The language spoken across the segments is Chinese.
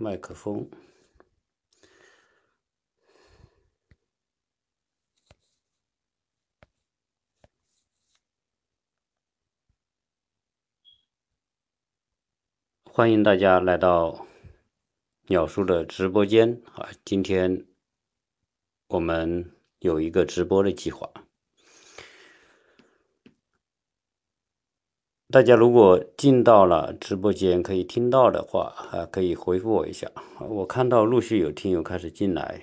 麦克风。欢迎大家来到鸟叔的直播间啊！今天我们有一个直播的计划。大家如果进到了直播间可以听到的话，啊，可以回复我一下。我看到陆续有听友开始进来。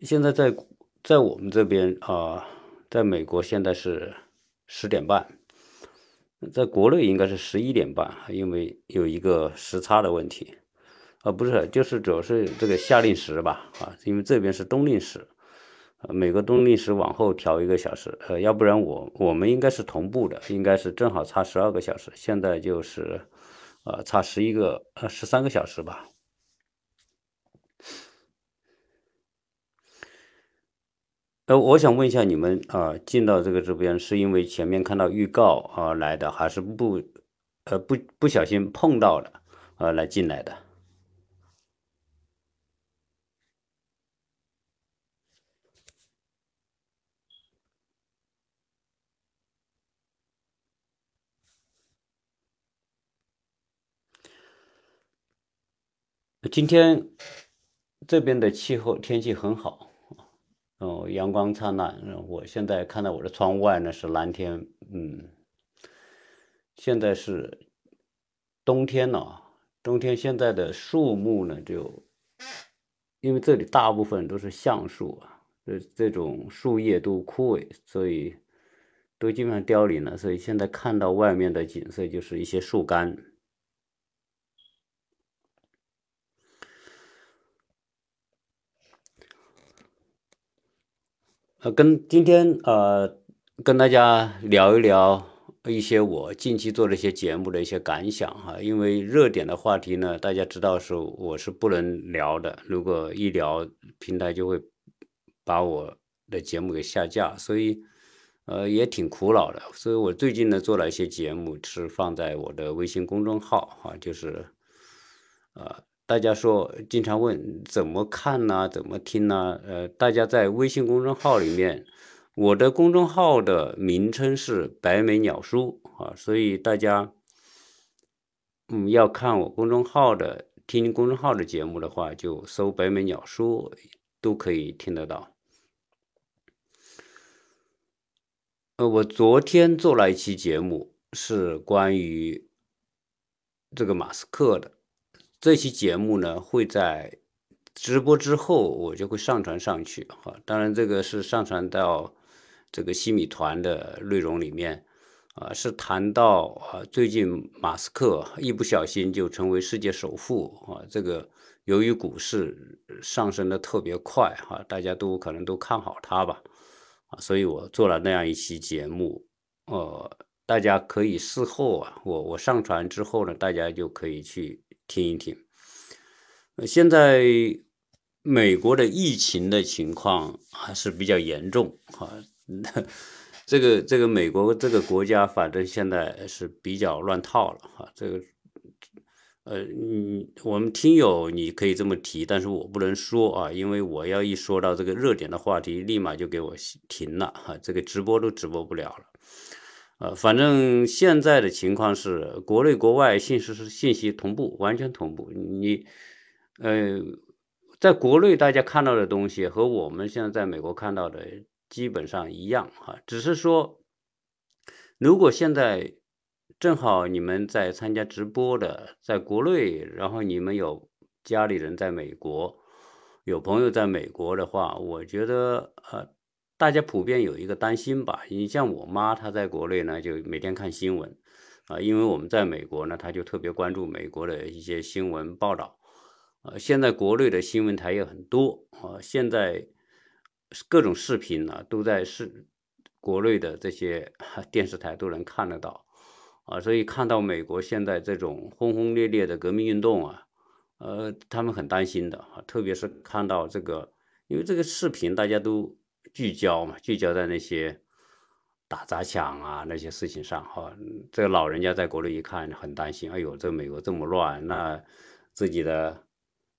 现在在在我们这边啊，在美国现在是。十点半，在国内应该是十一点半，因为有一个时差的问题，啊，不是，就是主要是这个夏令时吧，啊，因为这边是冬令时，每个动力时往后调一个小时，呃，要不然我我们应该是同步的，应该是正好差十二个小时，现在就是，呃，差十一个呃十三个小时吧。呃，我想问一下你们啊，进到这个直播间是因为前面看到预告啊来的，还是不，呃不不小心碰到了啊来进来的？今天这边的气候天气很好。哦，阳光灿烂。我现在看到我的窗外呢是蓝天，嗯，现在是冬天了。冬天现在的树木呢，就因为这里大部分都是橡树啊，这这种树叶都枯萎，所以都基本上凋零了。所以现在看到外面的景色就是一些树干。呃，跟今天呃，跟大家聊一聊一些我近期做的一些节目的一些感想哈。因为热点的话题呢，大家知道是我是不能聊的，如果一聊平台就会把我的节目给下架，所以呃也挺苦恼的。所以我最近呢做了一些节目，是放在我的微信公众号哈，就是呃。大家说经常问怎么看呢？怎么听呢？呃，大家在微信公众号里面，我的公众号的名称是白眉鸟叔啊，所以大家嗯要看我公众号的听公众号的节目的话，就搜白眉鸟叔都可以听得到。呃，我昨天做了一期节目，是关于这个马斯克的。这期节目呢会在直播之后，我就会上传上去哈。当然，这个是上传到这个西米团的内容里面啊，是谈到啊，最近马斯克一不小心就成为世界首富啊。这个由于股市上升的特别快哈，大家都可能都看好他吧啊，所以我做了那样一期节目，呃，大家可以事后啊，我我上传之后呢，大家就可以去。听一听，现在美国的疫情的情况还是比较严重啊。这个这个美国这个国家，反正现在是比较乱套了哈。这个呃，你我们听友你可以这么提，但是我不能说啊，因为我要一说到这个热点的话题，立马就给我停了哈，这个直播都直播不了了。呃，反正现在的情况是，国内国外信息是信息同步，完全同步。你，呃，在国内大家看到的东西和我们现在在美国看到的基本上一样哈，只是说，如果现在正好你们在参加直播的，在国内，然后你们有家里人在美国，有朋友在美国的话，我觉得呃。大家普遍有一个担心吧，你像我妈，她在国内呢，就每天看新闻，啊，因为我们在美国呢，她就特别关注美国的一些新闻报道，呃，现在国内的新闻台也很多啊，现在各种视频呢都在是国内的这些电视台都能看得到，啊，所以看到美国现在这种轰轰烈烈的革命运动啊，呃，他们很担心的啊，特别是看到这个，因为这个视频大家都。聚焦嘛，聚焦在那些打砸抢啊那些事情上哈，这个老人家在国内一看很担心，哎呦，这美国这么乱，那自己的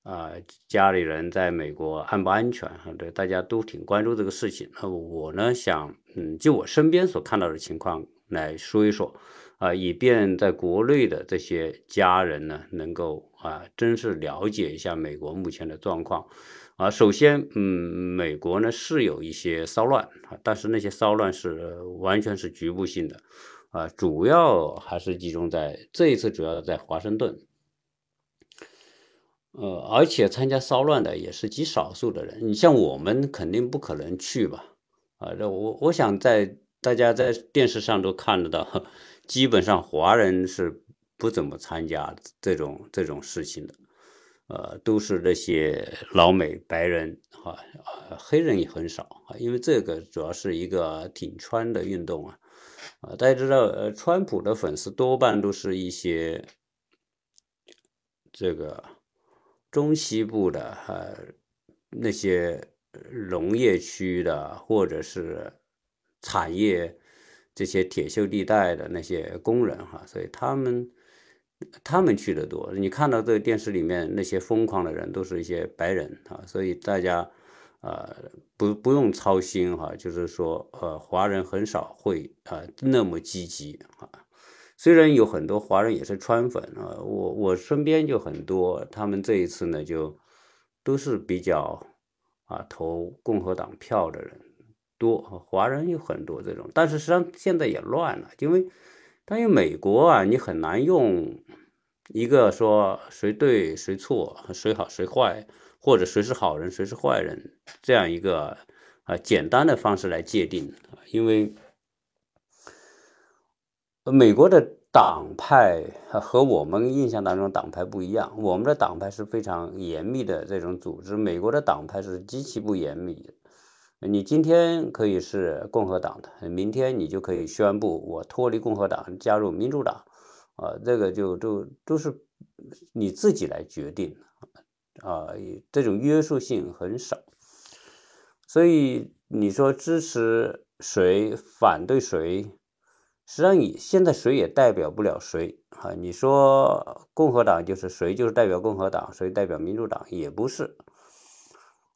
啊家里人在美国安不安全？对，大家都挺关注这个事情。那我呢想，嗯，就我身边所看到的情况来说一说，啊，以便在国内的这些家人呢能够啊，真是了解一下美国目前的状况。啊，首先，嗯，美国呢是有一些骚乱啊，但是那些骚乱是完全是局部性的，啊，主要还是集中在这一次主要在华盛顿，呃，而且参加骚乱的也是极少数的人，你像我们肯定不可能去吧，啊，这我我想在大家在电视上都看得到，基本上华人是不怎么参加这种这种事情的。呃，都是那些老美白人哈，呃，黑人也很少啊，因为这个主要是一个挺川的运动啊，啊，大家知道，呃，川普的粉丝多半都是一些这个中西部的呃那些农业区的或者是产业这些铁锈地带的那些工人哈，所以他们。他们去的多，你看到这个电视里面那些疯狂的人，都是一些白人啊，所以大家，呃，不不用操心哈，就是说，呃，华人很少会啊那么积极啊，虽然有很多华人也是川粉啊，我我身边就很多，他们这一次呢就都是比较啊投共和党票的人多，华人有很多这种，但是实际上现在也乱了，因为。但是美国啊，你很难用一个说谁对谁错、谁好谁坏，或者谁是好人谁是坏人这样一个啊简单的方式来界定，因为美国的党派和我们印象当中党派不一样，我们的党派是非常严密的这种组织，美国的党派是极其不严密的。你今天可以是共和党的，明天你就可以宣布我脱离共和党，加入民主党，啊，这个就就都是你自己来决定，啊，这种约束性很少，所以你说支持谁，反对谁，实际上你现在谁也代表不了谁啊。你说共和党就是谁，就是代表共和党，谁代表民主党也不是。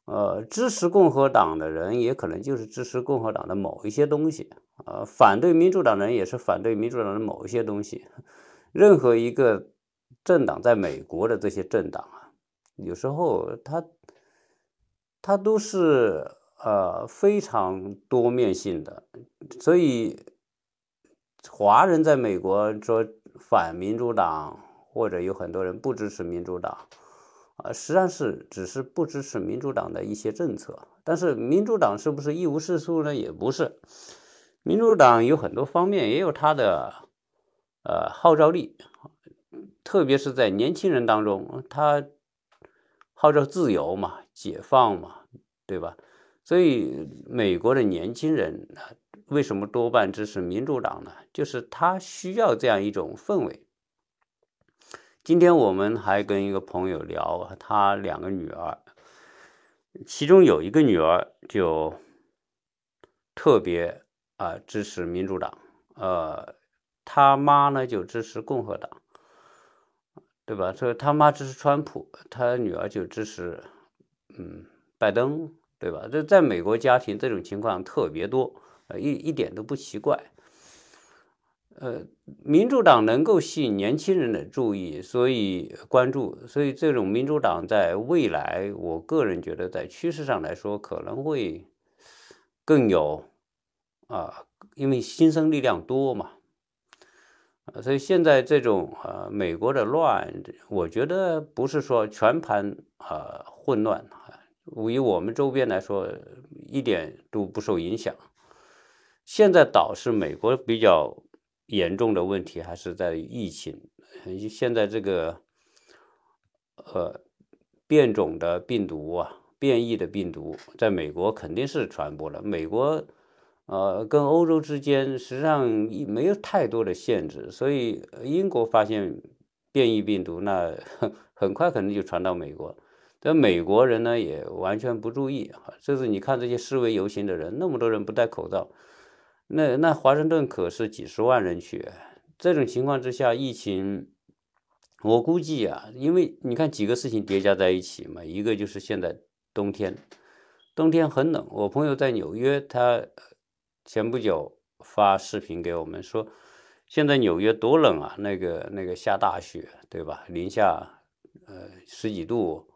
呃，支持共和党的人也可能就是支持共和党的某一些东西，呃，反对民主党的人也是反对民主党的某一些东西。任何一个政党在美国的这些政党啊，有时候他他都是呃非常多面性的，所以华人在美国说反民主党，或者有很多人不支持民主党。啊，实际上是只是不支持民主党的一些政策，但是民主党是不是一无是处呢？也不是，民主党有很多方面也有它的呃号召力，特别是在年轻人当中，他号召自由嘛，解放嘛，对吧？所以美国的年轻人为什么多半支持民主党呢？就是他需要这样一种氛围。今天我们还跟一个朋友聊，他两个女儿，其中有一个女儿就特别啊支持民主党，呃，他妈呢就支持共和党，对吧？所以他妈支持川普，他女儿就支持嗯拜登，对吧？这在美国家庭这种情况特别多，呃一一点都不奇怪。呃，民主党能够吸引年轻人的注意，所以关注，所以这种民主党在未来，我个人觉得在趋势上来说可能会更有啊，因为新生力量多嘛，所以现在这种呃美国的乱，我觉得不是说全盘啊混乱啊，以我们周边来说一点都不受影响。现在倒是美国比较。严重的问题还是在疫情。现在这个呃变种的病毒啊，变异的病毒，在美国肯定是传播了。美国呃跟欧洲之间实际上没有太多的限制，所以英国发现变异病毒，那 很快可能就传到美国。但美国人呢也完全不注意，就是你看这些示威游行的人，那么多人不戴口罩。那那华盛顿可是几十万人去，这种情况之下，疫情，我估计啊，因为你看几个事情叠加在一起嘛，一个就是现在冬天，冬天很冷，我朋友在纽约，他前不久发视频给我们说，现在纽约多冷啊，那个那个下大雪，对吧？零下呃十几度。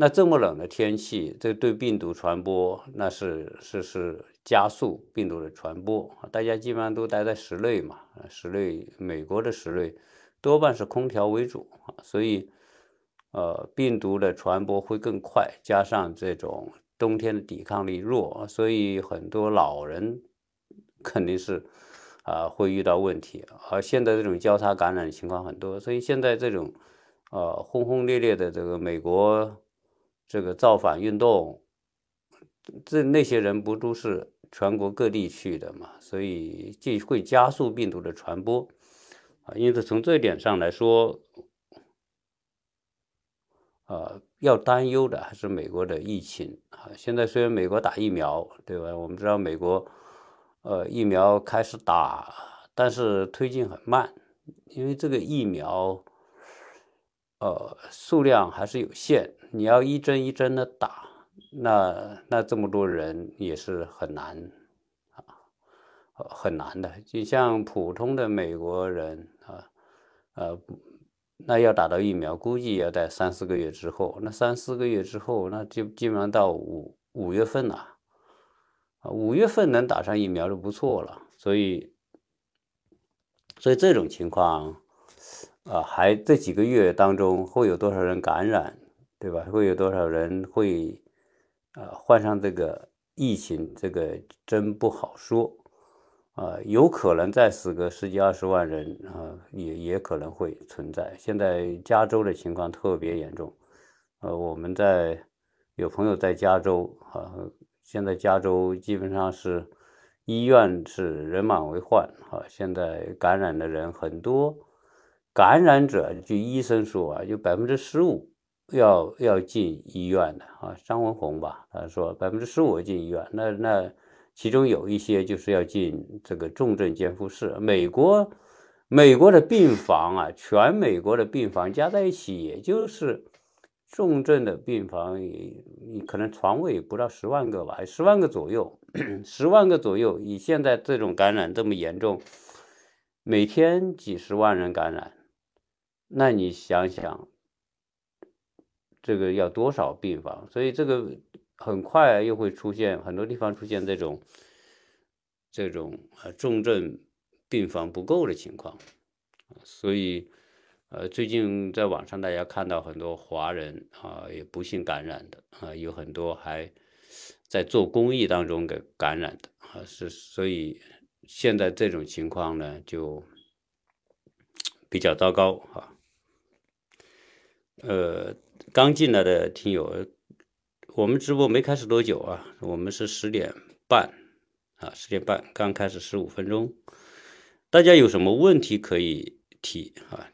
那这么冷的天气，这对病毒传播那是是是加速病毒的传播大家基本上都待在室内嘛，室内美国的室内多半是空调为主啊，所以呃病毒的传播会更快，加上这种冬天的抵抗力弱，所以很多老人 肯定是啊会遇到问题。而现在这种交叉感染的情况很多，所以现在这种呃轰轰烈烈的这个美国。这个造反运动，这那些人不都是全国各地去的嘛？所以就会加速病毒的传播啊。因此从这一点上来说，呃，要担忧的还是美国的疫情啊。现在虽然美国打疫苗，对吧？我们知道美国呃疫苗开始打，但是推进很慢，因为这个疫苗呃数量还是有限。你要一针一针的打，那那这么多人也是很难啊，很难的。就像普通的美国人啊，呃，那要打到疫苗，估计要在三四个月之后。那三四个月之后，那就基本上到五五月份了啊，五月份能打上疫苗就不错了。所以，所以这种情况啊，还这几个月当中会有多少人感染？对吧？会有多少人会，呃，患上这个疫情？这个真不好说，啊，有可能再死个十几二十万人啊，也也可能会存在。现在加州的情况特别严重，呃，我们在有朋友在加州啊，现在加州基本上是医院是人满为患啊，现在感染的人很多，感染者据医生说啊，有百分之十五。要要进医院的啊，张文宏吧，他说百分之十五进医院，那那其中有一些就是要进这个重症监护室。美国美国的病房啊，全美国的病房加在一起，也就是重症的病房，你可能床位不到十万个吧，十万个左右，十万个左右。以现在这种感染这么严重，每天几十万人感染，那你想想。这个要多少病房？所以这个很快又会出现很多地方出现这种这种呃重症病房不够的情况，所以呃最近在网上大家看到很多华人啊也不幸感染的啊，有很多还在做公益当中给感染的啊，是所以现在这种情况呢就比较糟糕啊，呃。刚进来的听友，我们直播没开始多久啊？我们是十点半啊，十点半刚开始十五分钟。大家有什么问题可以提啊？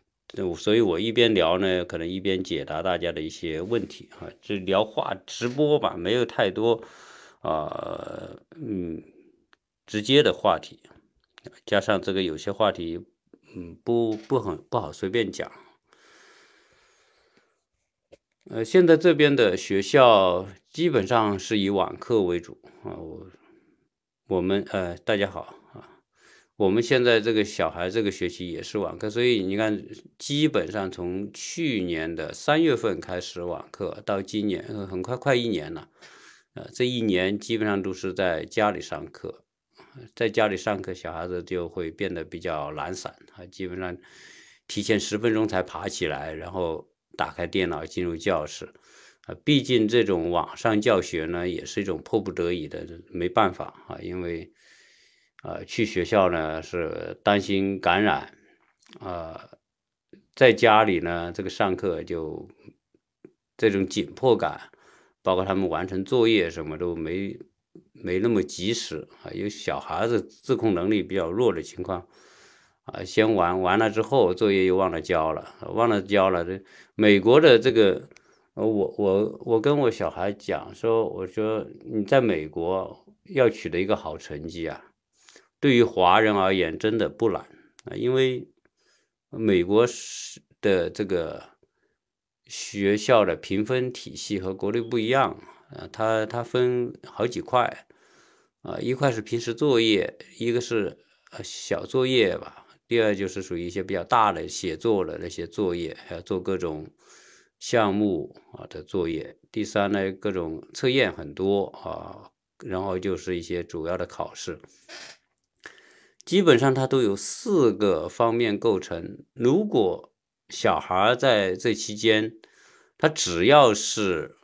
所以我一边聊呢，可能一边解答大家的一些问题啊。这聊话直播吧，没有太多啊，嗯，直接的话题，加上这个有些话题，嗯，不不很不好随便讲。呃，现在这边的学校基本上是以网课为主啊。我我们呃，大家好啊。我们现在这个小孩这个学期也是网课，所以你看，基本上从去年的三月份开始网课，到今年很快快一年了。呃，这一年基本上都是在家里上课，在家里上课，小孩子就会变得比较懒散啊，基本上提前十分钟才爬起来，然后。打开电脑进入教室，啊，毕竟这种网上教学呢，也是一种迫不得已的，没办法啊，因为，呃，去学校呢是担心感染，啊，在家里呢这个上课就这种紧迫感，包括他们完成作业什么都没没那么及时啊，有小孩子自控能力比较弱的情况。啊，先玩完了之后，作业又忘了交了，忘了交了。这美国的这个，我我我跟我小孩讲说，我说你在美国要取得一个好成绩啊，对于华人而言真的不难啊，因为美国是的这个学校的评分体系和国内不一样啊，它它分好几块啊，一块是平时作业，一个是小作业吧。第二就是属于一些比较大的写作的那些作业，还要做各种项目啊的作业。第三呢，各种测验很多啊，然后就是一些主要的考试，基本上它都有四个方面构成。如果小孩在这期间，他只要是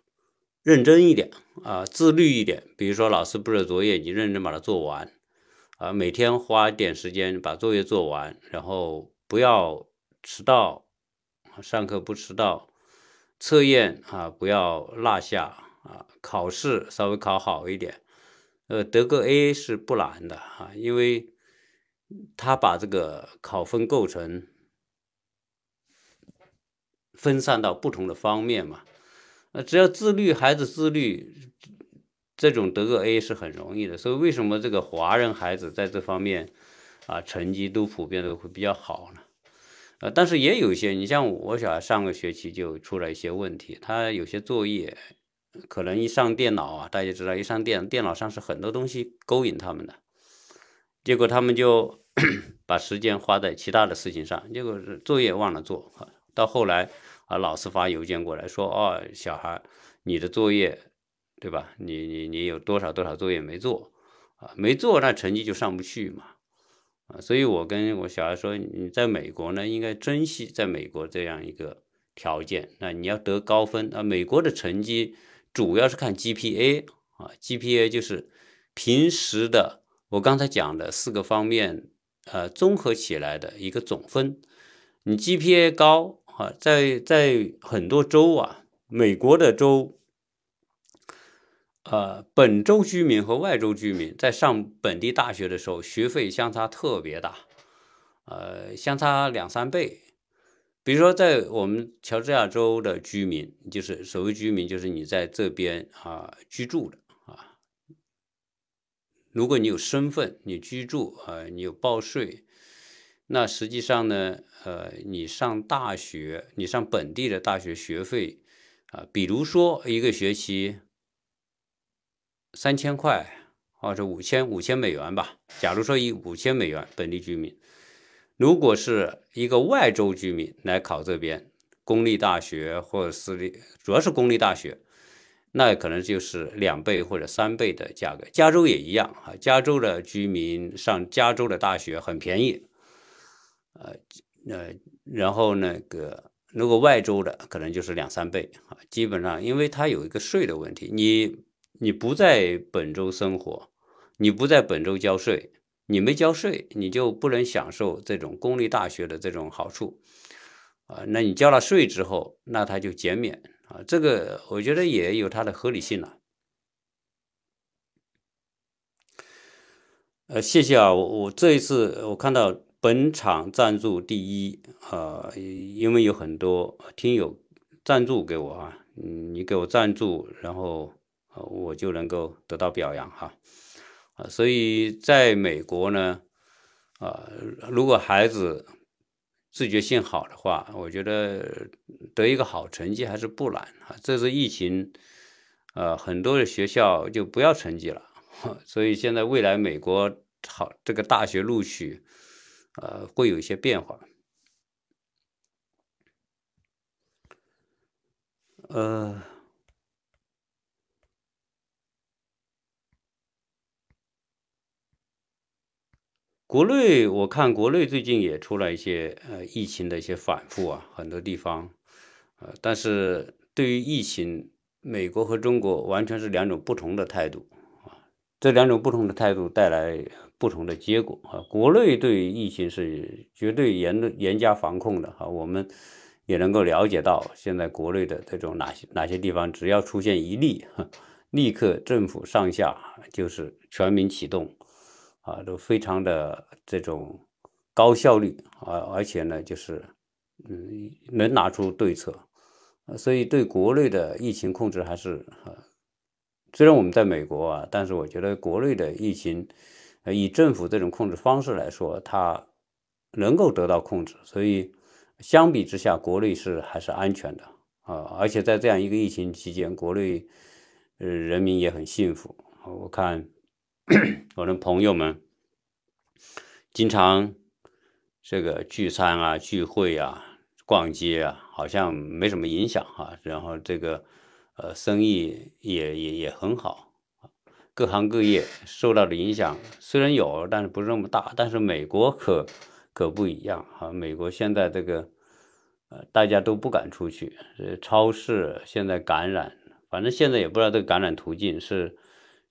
认真一点啊，自律一点，比如说老师布的作业，你认真把它做完。啊，每天花点时间把作业做完，然后不要迟到，上课不迟到，测验啊不要落下啊，考试稍微考好一点，呃，得个 A 是不难的啊，因为他把这个考分构成分散到不同的方面嘛，呃，只要自律，孩子自律。这种得个 A 是很容易的，所以为什么这个华人孩子在这方面啊成绩都普遍的会比较好呢？呃，但是也有一些，你像我小孩上个学期就出了一些问题，他有些作业可能一上电脑啊，大家知道一上电电脑上是很多东西勾引他们的，结果他们就 把时间花在其他的事情上，结果作业忘了做。到后来啊，老师发邮件过来说，哦，小孩你的作业。对吧？你你你有多少多少作业没做啊？没做，那成绩就上不去嘛。啊，所以我跟我小孩说，你在美国呢，应该珍惜在美国这样一个条件。那你要得高分啊，美国的成绩主要是看 GPA 啊，GPA 就是平时的我刚才讲的四个方面呃综合起来的一个总分。你 GPA 高啊，在在很多州啊，美国的州。呃，本州居民和外州居民在上本地大学的时候，学费相差特别大，呃，相差两三倍。比如说，在我们乔治亚州的居民，就是所谓居民，就是你在这边啊居住的啊。如果你有身份，你居住啊，你有报税，那实际上呢，呃，你上大学，你上本地的大学学费啊，比如说一个学期。三千块，或者五千五千美元吧。假如说以五千美元，本地居民，如果是一个外州居民来考这边公立大学或者私立，主要是公立大学，那可能就是两倍或者三倍的价格。加州也一样啊，加州的居民上加州的大学很便宜，呃呃，然后那个如果外州的可能就是两三倍啊。基本上，因为它有一个税的问题，你。你不在本州生活，你不在本州交税，你没交税，你就不能享受这种公立大学的这种好处啊。那你交了税之后，那他就减免啊。这个我觉得也有它的合理性了。呃，谢谢啊，我我这一次我看到本场赞助第一啊，因为有很多听友赞助给我啊，嗯，你给我赞助，然后。我就能够得到表扬哈，啊，所以在美国呢，啊，如果孩子自觉性好的话，我觉得得一个好成绩还是不难啊。这次疫情，呃，很多的学校就不要成绩了，所以现在未来美国好这个大学录取，呃，会有一些变化，呃。国内我看国内最近也出了一些呃疫情的一些反复啊，很多地方，呃，但是对于疫情，美国和中国完全是两种不同的态度啊，这两种不同的态度带来不同的结果啊。国内对于疫情是绝对严严加防控的哈，我们也能够了解到现在国内的这种哪些哪些地方，只要出现一例，立刻政府上下就是全民启动。啊，都非常的这种高效率啊，而且呢，就是嗯，能拿出对策，所以对国内的疫情控制还是啊，虽然我们在美国啊，但是我觉得国内的疫情呃，以政府这种控制方式来说，它能够得到控制，所以相比之下，国内是还是安全的啊。而且在这样一个疫情期间，国内呃人民也很幸福。我看 我的朋友们经常这个聚餐啊、聚会啊、逛街啊，好像没什么影响哈。然后这个呃生意也也也很好。各行各业受到的影响虽然有，但是不是那么大。但是美国可可不一样哈，美国现在这个呃大家都不敢出去，超市现在感染，反正现在也不知道这个感染途径是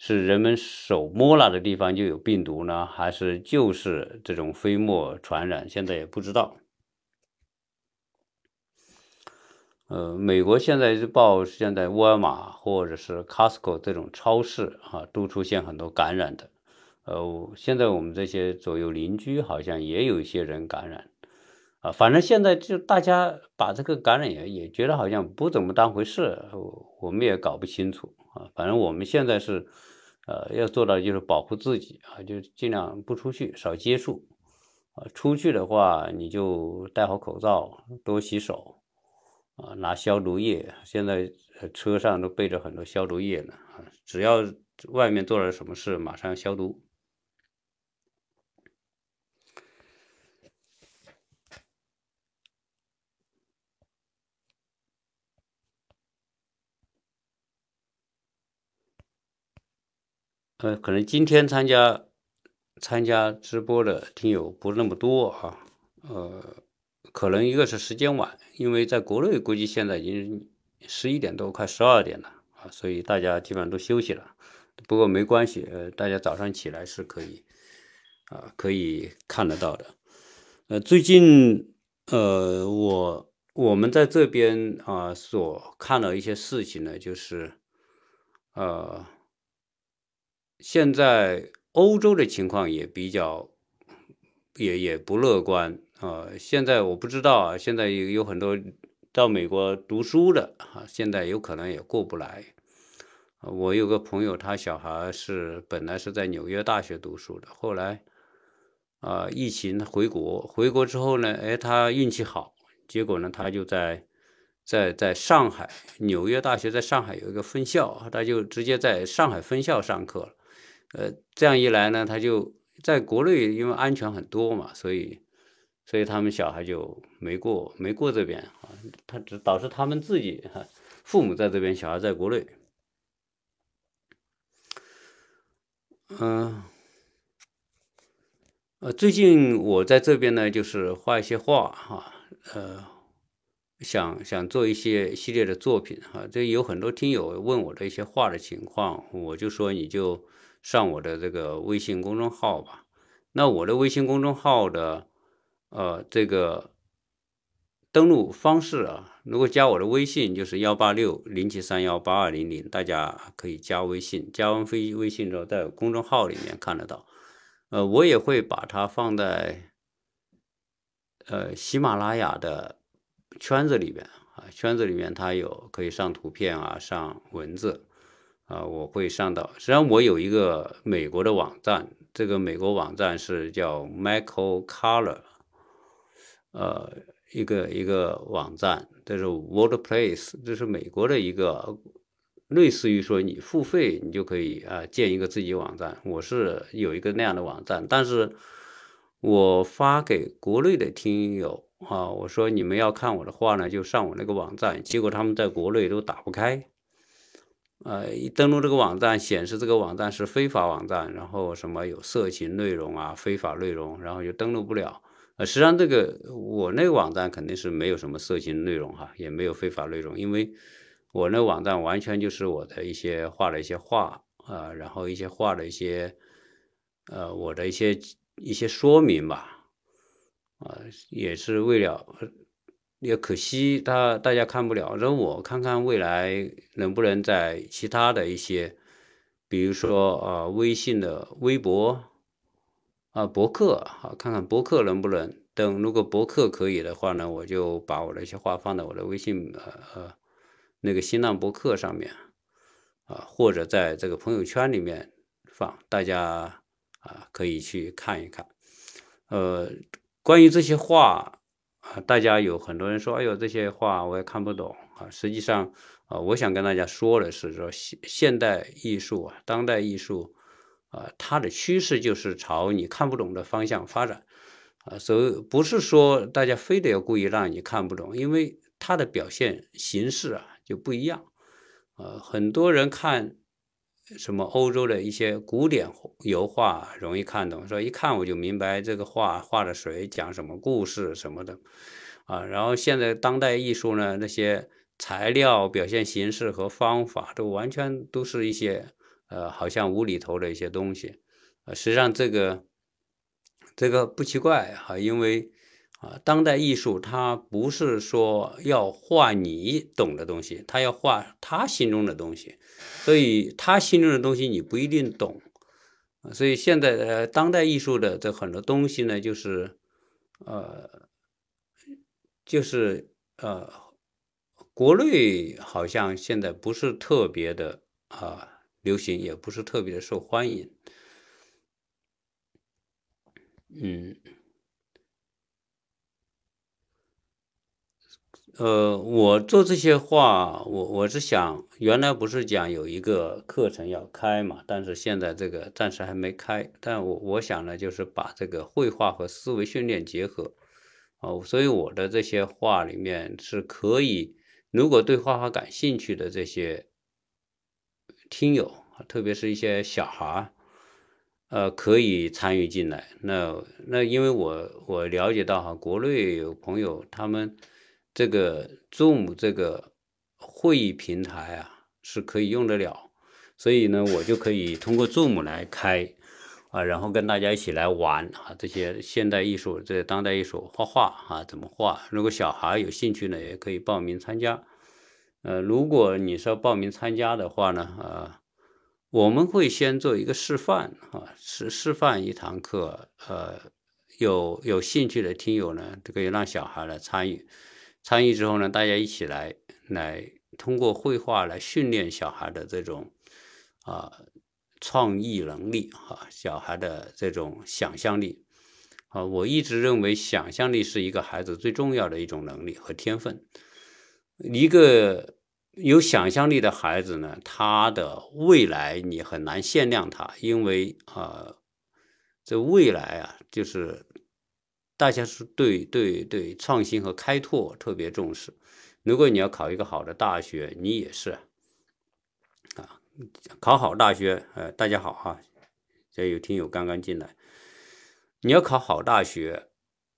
是人们手摸了的地方就有病毒呢，还是就是这种飞沫传染，现在也不知道。呃，美国现在日报现在沃尔玛或者是 Costco 这种超市啊，都出现很多感染的。呃，现在我们这些左右邻居好像也有一些人感染，啊，反正现在就大家把这个感染也也觉得好像不怎么当回事，我们也搞不清楚啊。反正我们现在是，呃，要做到就是保护自己啊，就尽量不出去，少接触，啊，出去的话你就戴好口罩，多洗手。啊，拿消毒液，现在车上都备着很多消毒液呢。啊，只要外面做了什么事，马上消毒。呃，可能今天参加参加直播的听友不那么多啊，呃。可能一个是时间晚，因为在国内估计现在已经十一点多，快十二点了啊，所以大家基本上都休息了。不过没关系，呃，大家早上起来是可以啊，可以看得到的。呃，最近呃，我我们在这边啊所看到一些事情呢，就是呃，现在欧洲的情况也比较也也不乐观。呃，现在我不知道啊，现在有有很多到美国读书的啊，现在有可能也过不来。我有个朋友，他小孩是本来是在纽约大学读书的，后来啊，疫情回国，回国之后呢，哎，他运气好，结果呢，他就在在在上海纽约大学在上海有一个分校，他就直接在上海分校上课了。呃，这样一来呢，他就在国内，因为安全很多嘛，所以。所以他们小孩就没过没过这边啊，他只导致他们自己哈，父母在这边，小孩在国内。嗯，呃，最近我在这边呢，就是画一些画哈，呃，想想做一些系列的作品哈。这有很多听友问我的一些画的情况，我就说你就上我的这个微信公众号吧。那我的微信公众号的。呃，这个登录方式啊，如果加我的微信就是幺八六零七三幺八二零零，大家可以加微信，加完微微信之后，在公众号里面看得到。呃，我也会把它放在呃喜马拉雅的圈子里面啊，圈子里面它有可以上图片啊，上文字啊，我会上到。实际上我有一个美国的网站，这个美国网站是叫 Michael Color。呃，一个一个网站，这是 WordPress，这是美国的一个，类似于说你付费，你就可以啊建一个自己网站。我是有一个那样的网站，但是我发给国内的听友啊，我说你们要看我的话呢，就上我那个网站，结果他们在国内都打不开，呃，一登录这个网站，显示这个网站是非法网站，然后什么有色情内容啊、非法内容，然后就登录不了。呃实际上，这个我那个网站肯定是没有什么色情内容哈，也没有非法内容，因为我那网站完全就是我的一些画的一些画啊，然后一些画的一些呃我的一些一些说明吧，啊，也是为了也可惜他大家看不了，让我看看未来能不能在其他的一些，比如说啊微信的微博。啊，博客啊，看看博客能不能等。如果博客可以的话呢，我就把我的一些话放在我的微信呃呃那个新浪博客上面啊，或者在这个朋友圈里面放，大家啊，可以去看一看。呃，关于这些话啊，大家有很多人说，哎呦，这些画我也看不懂啊。实际上啊，我想跟大家说的是，说现现代艺术啊，当代艺术啊，它的趋势就是朝你看不懂的方向发展啊。所以不是说大家非得要故意让你看不懂，因为它的表现形式啊就不一样。呃，很多人看什么欧洲的一些古典油画容易看懂，说一看我就明白这个画画的谁，讲什么故事什么的，啊，然后现在当代艺术呢，那些材料、表现形式和方法都完全都是一些呃，好像无厘头的一些东西，呃，实际上这个这个不奇怪哈，因为。啊，当代艺术它不是说要画你懂的东西，他要画他心中的东西，所以他心中的东西你不一定懂。所以现在呃，当代艺术的这很多东西呢，就是呃，就是呃，国内好像现在不是特别的啊流行，也不是特别的受欢迎。嗯。呃，我做这些画，我我是想，原来不是讲有一个课程要开嘛，但是现在这个暂时还没开。但我我想呢，就是把这个绘画和思维训练结合，哦，所以我的这些画里面是可以，如果对画画感兴趣的这些听友，特别是一些小孩儿呃，可以参与进来。那那因为我我了解到哈，国内有朋友他们。这个 Zoom 这个会议平台啊是可以用得了，所以呢，我就可以通过 Zoom 来开啊，然后跟大家一起来玩啊，这些现代艺术、这些当代艺术画画啊，怎么画？如果小孩有兴趣呢，也可以报名参加。呃，如果你是要报名参加的话呢，啊，我们会先做一个示范啊，示示范一堂课，呃，有有兴趣的听友呢，就可以让小孩来参与。参与之后呢，大家一起来来通过绘画来训练小孩的这种啊创意能力啊，小孩的这种想象力啊。我一直认为想象力是一个孩子最重要的一种能力和天分。一个有想象力的孩子呢，他的未来你很难限量他，因为啊，这未来啊就是。大家是对对对创新和开拓特别重视。如果你要考一个好的大学，你也是啊，考好大学。呃，大家好哈，这有听友刚刚进来。你要考好大学，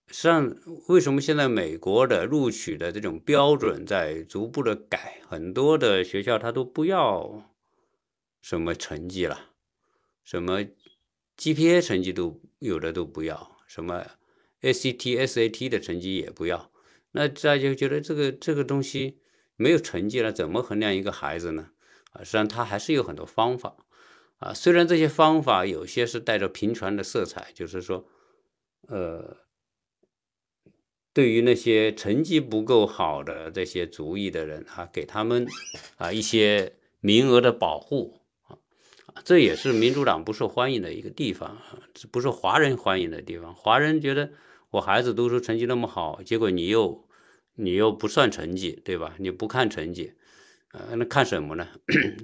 实际上为什么现在美国的录取的这种标准在逐步的改？很多的学校他都不要什么成绩了，什么 GPA 成绩都有的都不要，什么。ACT、SAT 的成绩也不要，那大家就觉得这个这个东西没有成绩了，怎么衡量一个孩子呢？啊，实际上他还是有很多方法啊。虽然这些方法有些是带着平权的色彩，就是说，呃，对于那些成绩不够好的这些族裔的人啊，给他们啊一些名额的保护。这也是民主党不受欢迎的一个地方，不是华人欢迎的地方。华人觉得我孩子读书成绩那么好，结果你又你又不算成绩，对吧？你不看成绩，呃，那看什么呢？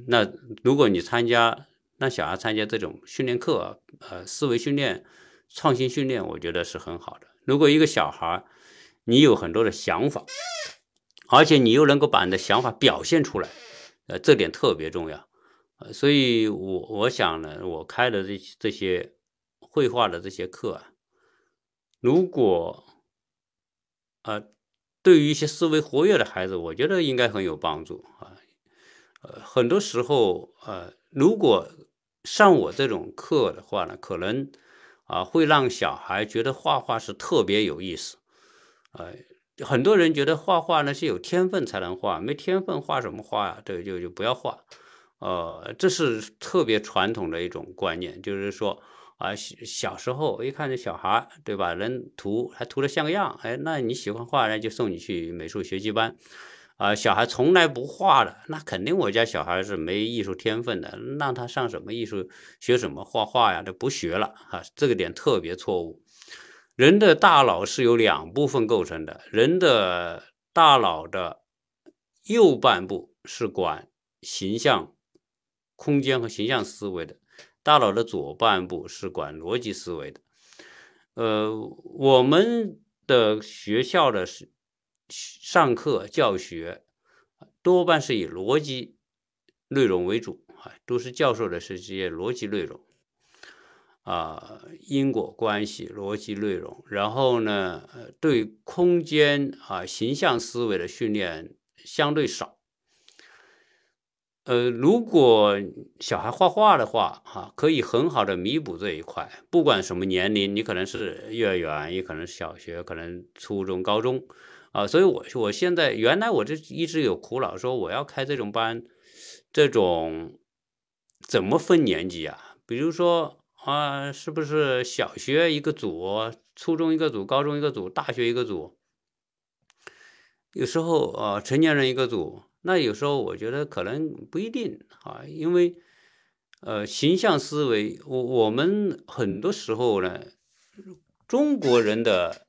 那如果你参加让小孩参加这种训练课，呃，思维训练、创新训练，我觉得是很好的。如果一个小孩你有很多的想法，而且你又能够把你的想法表现出来，呃，这点特别重要。所以，我我想呢，我开的这这些绘画的这些课啊，如果啊，对于一些思维活跃的孩子，我觉得应该很有帮助啊。呃，很多时候，呃，如果上我这种课的话呢，可能啊，会让小孩觉得画画是特别有意思。呃，很多人觉得画画呢是有天分才能画，没天分画什么画呀？这个就就不要画。呃，这是特别传统的一种观念，就是说啊，小小时候一看这小孩，对吧？人涂还涂的像个样，哎，那你喜欢画，人就送你去美术学习班，啊，小孩从来不画的，那肯定我家小孩是没艺术天分的，让他上什么艺术学什么画画呀？这不学了啊，这个点特别错误。人的大脑是由两部分构成的，人的大脑的右半部是管形象、空间和形象思维的，大脑的左半部是管逻辑思维的。呃，我们的学校的。上课教学多半是以逻辑内容为主啊，都是教授的是这些逻辑内容啊，因果关系逻辑内容。然后呢，对空间啊形象思维的训练相对少。呃，如果小孩画画的话，哈，可以很好的弥补这一块。不管什么年龄，你可能是幼儿园，也可能是小学，可能初中、高中。啊，所以，我我现在原来我这一直有苦恼，说我要开这种班，这种怎么分年级啊？比如说啊，是不是小学一个组，初中一个组，高中一个组，大学一个组？有时候啊，成年人一个组，那有时候我觉得可能不一定啊，因为呃，形象思维，我我们很多时候呢，中国人的。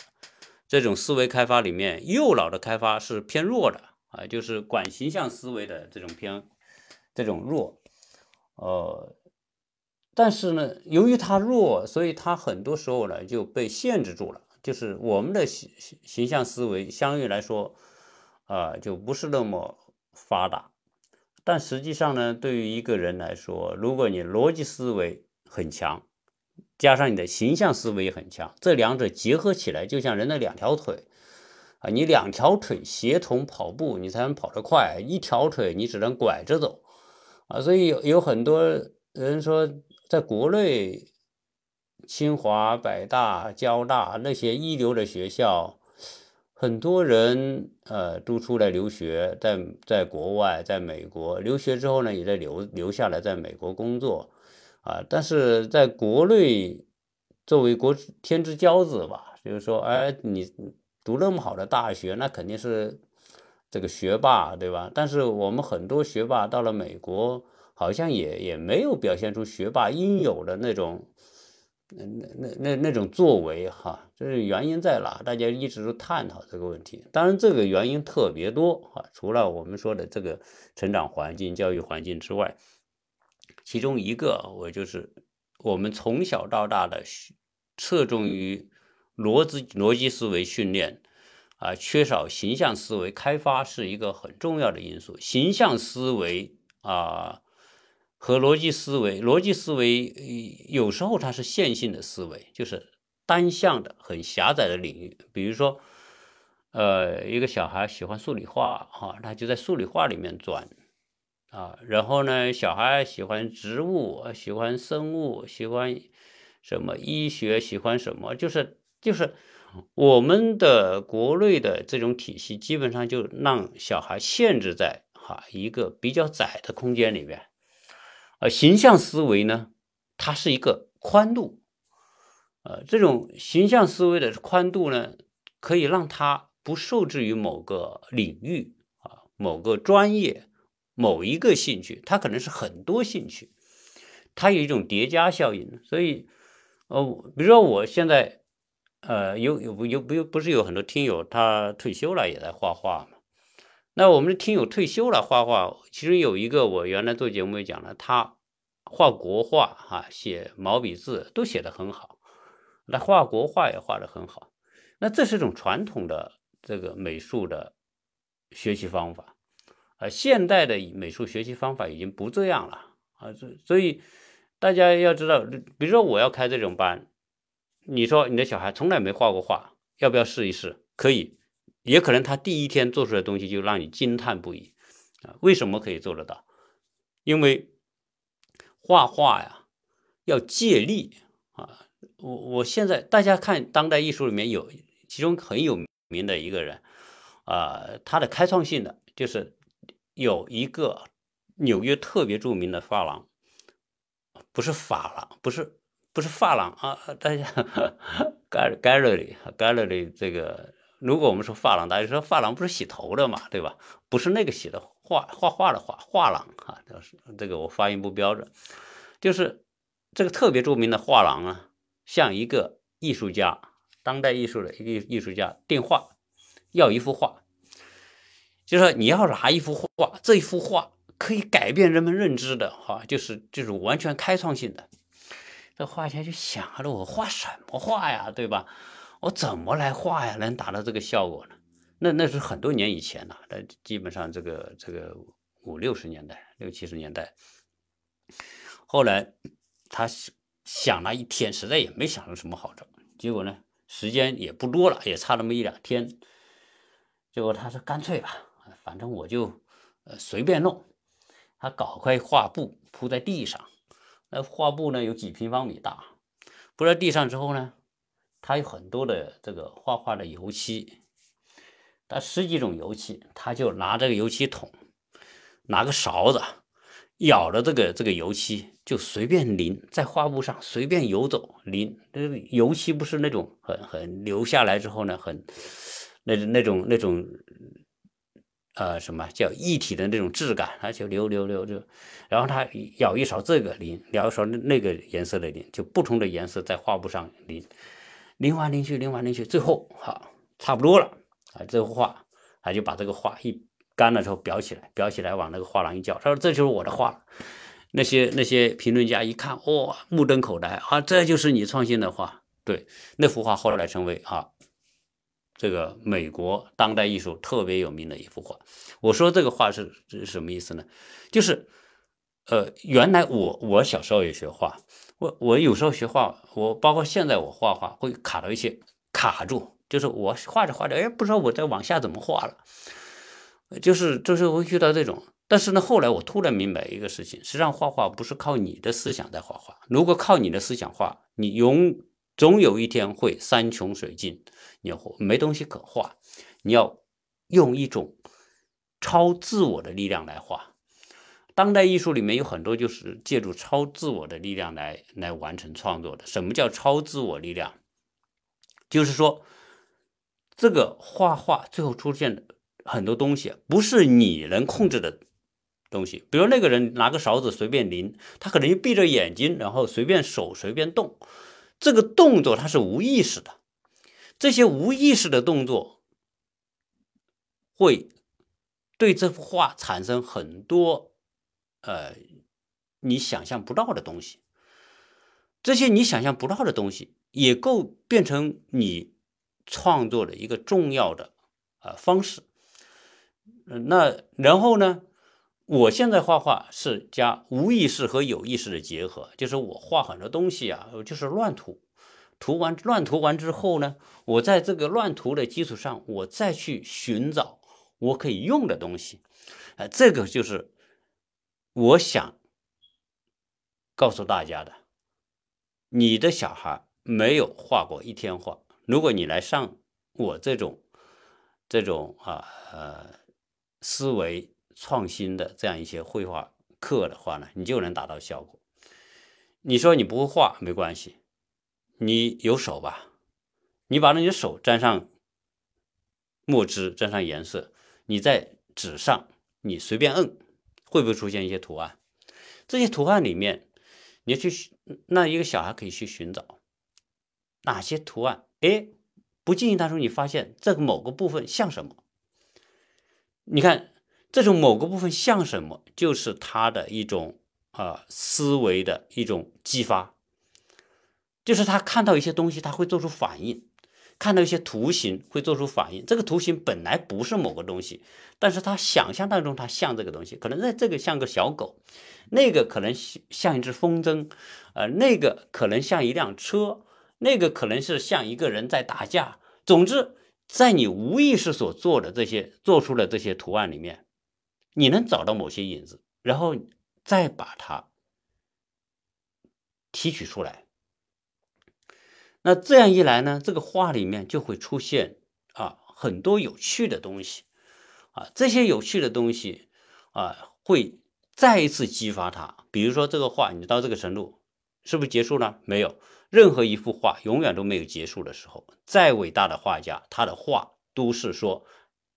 这种思维开发里面，右脑的开发是偏弱的啊，就是管形象思维的这种偏这种弱，呃，但是呢，由于它弱，所以它很多时候呢就被限制住了。就是我们的形形象思维相对来说啊，就不是那么发达。但实际上呢，对于一个人来说，如果你逻辑思维很强。加上你的形象思维也很强，这两者结合起来，就像人的两条腿啊，你两条腿协同跑步，你才能跑得快；一条腿你只能拐着走啊。所以有有很多人说，在国内，清华、北大、交大那些一流的学校，很多人呃都出来留学，在在国外，在美国留学之后呢，也在留留下来，在美国工作。啊，但是在国内，作为国天之骄子吧，就是说，哎，你读那么好的大学，那肯定是这个学霸，对吧？但是我们很多学霸到了美国，好像也也没有表现出学霸应有的那种，那那那那那种作为哈，就是原因在哪？大家一直都探讨这个问题。当然，这个原因特别多啊，除了我们说的这个成长环境、教育环境之外。其中一个，我就是我们从小到大的侧重于逻辑逻辑思维训练啊，缺少形象思维开发是一个很重要的因素。形象思维啊和逻辑思维，逻辑思维有时候它是线性的思维，就是单向的、很狭窄的领域。比如说，呃，一个小孩喜欢数理化啊，他就在数理化里面转。啊，然后呢，小孩喜欢植物，喜欢生物，喜欢什么医学，喜欢什么，就是就是我们的国内的这种体系，基本上就让小孩限制在哈一个比较窄的空间里面。呃，形象思维呢，它是一个宽度，呃，这种形象思维的宽度呢，可以让它不受制于某个领域啊，某个专业。某一个兴趣，它可能是很多兴趣，它有一种叠加效应。所以，呃，比如说我现在，呃，有有有不有不是有很多听友他退休了也在画画嘛？那我们的听友退休了画画，其实有一个我原来做节目也讲了，他画国画哈，写毛笔字都写得很好，那画国画也画得很好。那这是一种传统的这个美术的学习方法。啊，现代的美术学习方法已经不这样了啊，所所以大家要知道，比如说我要开这种班，你说你的小孩从来没画过画，要不要试一试？可以，也可能他第一天做出来的东西就让你惊叹不已啊！为什么可以做得到？因为画画呀要借力啊！我我现在大家看当代艺术里面有其中很有名的一个人啊，他的开创性的就是。有一个纽约特别著名的发廊，不是发廊，不是不是发廊啊，大家 gallery gallery 这个如果我们说发廊，大家说发廊不是洗头的嘛，对吧？不是那个洗的画画画的画画廊啊，这个我发音不标准，就是这个特别著名的画廊啊，像一个艺术家，当代艺术的一个艺术家订画，要一幅画，就说你要拿一幅画，这一幅画可以改变人们认知的哈，就是就是完全开创性的。这画家就想了，我画什么画呀，对吧？我怎么来画呀，能达到这个效果呢？那那是很多年以前了，那基本上这个这个五六十年代、六七十年代。后来他想了一天，实在也没想出什么好招。结果呢，时间也不多了，也差那么一两天。结果他说：“干脆吧，反正我就呃随便弄。”他搞块画布铺在地上，那画布呢有几平方米大，铺在地上之后呢。他有很多的这个画画的油漆，他十几种油漆，他就拿这个油漆桶，拿个勺子，舀着这个这个油漆，就随便淋在画布上，随便游走淋。这个油漆不是那种很很流下来之后呢，很那那种那种呃什么叫一体的那种质感，它就流流流就，然后他舀一勺这个淋，舀一勺那个颜色的淋，就不同的颜色在画布上淋。淋完淋去，淋完淋去，最后哈差不多了啊！这幅画他就把这个画一干了之后裱起来，裱起来往那个画廊一交，他说这就是我的画。那些那些评论家一看，哇，目瞪口呆啊！这就是你创新的画。对，那幅画后来成为啊这个美国当代艺术特别有名的一幅画。我说这个画是是什么意思呢？就是呃，原来我我小时候也学画。我我有时候学画，我包括现在我画画会卡到一些卡住，就是我画着画着，哎，不知道我在往下怎么画了，就是就是会遇到这种。但是呢，后来我突然明白一个事情，实际上画画不是靠你的思想在画画，如果靠你的思想画，你永总有一天会山穷水尽，你要没东西可画，你要用一种超自我的力量来画。当代艺术里面有很多就是借助超自我的力量来来完成创作的。什么叫超自我力量？就是说，这个画画最后出现的很多东西，不是你能控制的东西。比如那个人拿个勺子随便淋，他可能就闭着眼睛，然后随便手随便动，这个动作他是无意识的。这些无意识的动作会对这幅画产生很多。呃，你想象不到的东西，这些你想象不到的东西，也够变成你创作的一个重要的啊方式。那然后呢，我现在画画是加无意识和有意识的结合，就是我画很多东西啊，就是乱涂，涂完乱涂完之后呢，我在这个乱涂的基础上，我再去寻找我可以用的东西，啊，这个就是。我想告诉大家的，你的小孩没有画过一天画。如果你来上我这种这种啊呃思维创新的这样一些绘画课的话呢，你就能达到效果。你说你不会画没关系，你有手吧？你把你的手沾上墨汁，沾上颜色，你在纸上你随便摁。会不会出现一些图案？这些图案里面，你去那一个小孩可以去寻找哪些图案？哎，不经意当中你发现这个某个部分像什么？你看这种某个部分像什么，就是他的一种啊思维的一种激发，就是他看到一些东西，他会做出反应。看到一些图形会做出反应，这个图形本来不是某个东西，但是他想象当中它像这个东西，可能在这个像个小狗，那个可能像一只风筝，呃，那个可能像一辆车，那个可能是像一个人在打架。总之，在你无意识所做的这些做出的这些图案里面，你能找到某些影子，然后再把它提取出来。那这样一来呢，这个画里面就会出现啊很多有趣的东西，啊这些有趣的东西啊会再一次激发他。比如说这个画，你到这个程度是不是结束了？没有，任何一幅画永远都没有结束的时候。再伟大的画家，他的画都是说，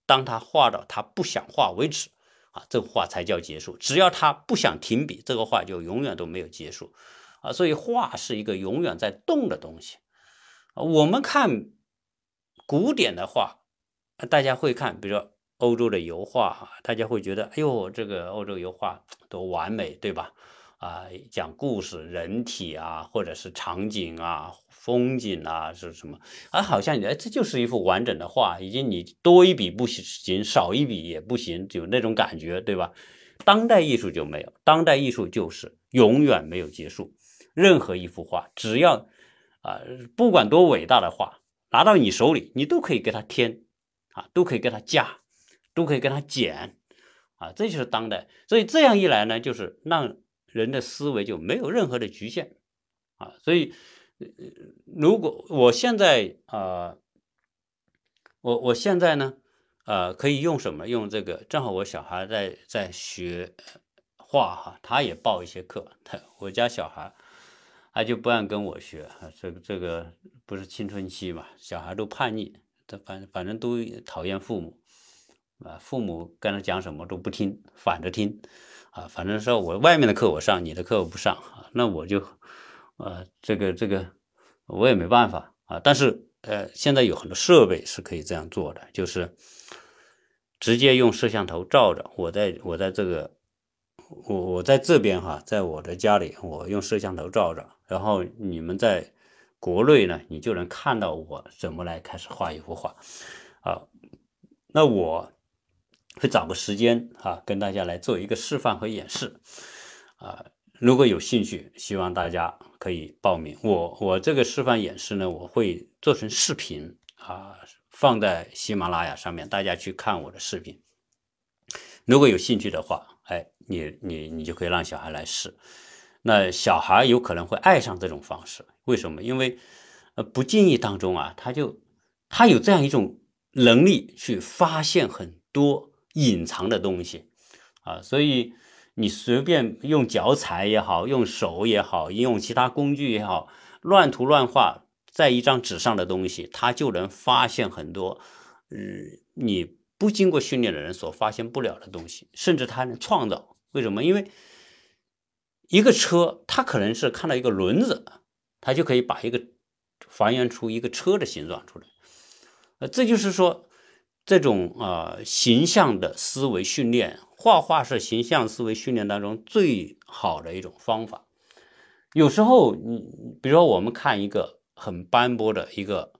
当他画到他不想画为止，啊，这个画才叫结束。只要他不想停笔，这个画就永远都没有结束，啊，所以画是一个永远在动的东西。我们看古典的画，大家会看，比如说欧洲的油画，大家会觉得，哎呦，这个欧洲油画多完美，对吧？啊，讲故事，人体啊，或者是场景啊、风景啊，是什么？啊，好像哎，这就是一幅完整的画，已经你多一笔不行，少一笔也不行，有那种感觉，对吧？当代艺术就没有，当代艺术就是永远没有结束。任何一幅画，只要啊，不管多伟大的画，拿到你手里，你都可以给它添，啊，都可以给它加，都可以给它减，啊，这就是当代。所以这样一来呢，就是让。人的思维就没有任何的局限啊，所以如果我现在啊，我我现在呢，呃，可以用什么？用这个，正好我小孩在在学画哈，他也报一些课。他我家小孩他就不爱跟我学，这个这个不是青春期嘛，小孩都叛逆，他反反正都讨厌父母啊，父母跟他讲什么都不听，反着听。啊，反正说我外面的课我上，你的课我不上啊，那我就，呃，这个这个我也没办法啊。但是呃，现在有很多设备是可以这样做的，就是直接用摄像头照着我在我在这个我我在这边哈，在我的家里，我用摄像头照着，然后你们在国内呢，你就能看到我怎么来开始画一幅画啊。那我。会找个时间啊，跟大家来做一个示范和演示啊。如果有兴趣，希望大家可以报名。我我这个示范演示呢，我会做成视频啊，放在喜马拉雅上面，大家去看我的视频。如果有兴趣的话，哎，你你你就可以让小孩来试。那小孩有可能会爱上这种方式，为什么？因为呃，不经意当中啊，他就他有这样一种能力去发现很多。隐藏的东西啊，所以你随便用脚踩也好，用手也好，用其他工具也好，乱涂乱画在一张纸上的东西，他就能发现很多，嗯，你不经过训练的人所发现不了的东西，甚至他能创造。为什么？因为一个车，他可能是看到一个轮子，他就可以把一个还原出一个车的形状出来。呃，这就是说。这种啊形象的思维训练，画画是形象思维训练当中最好的一种方法。有时候你比如说我们看一个很斑驳的一个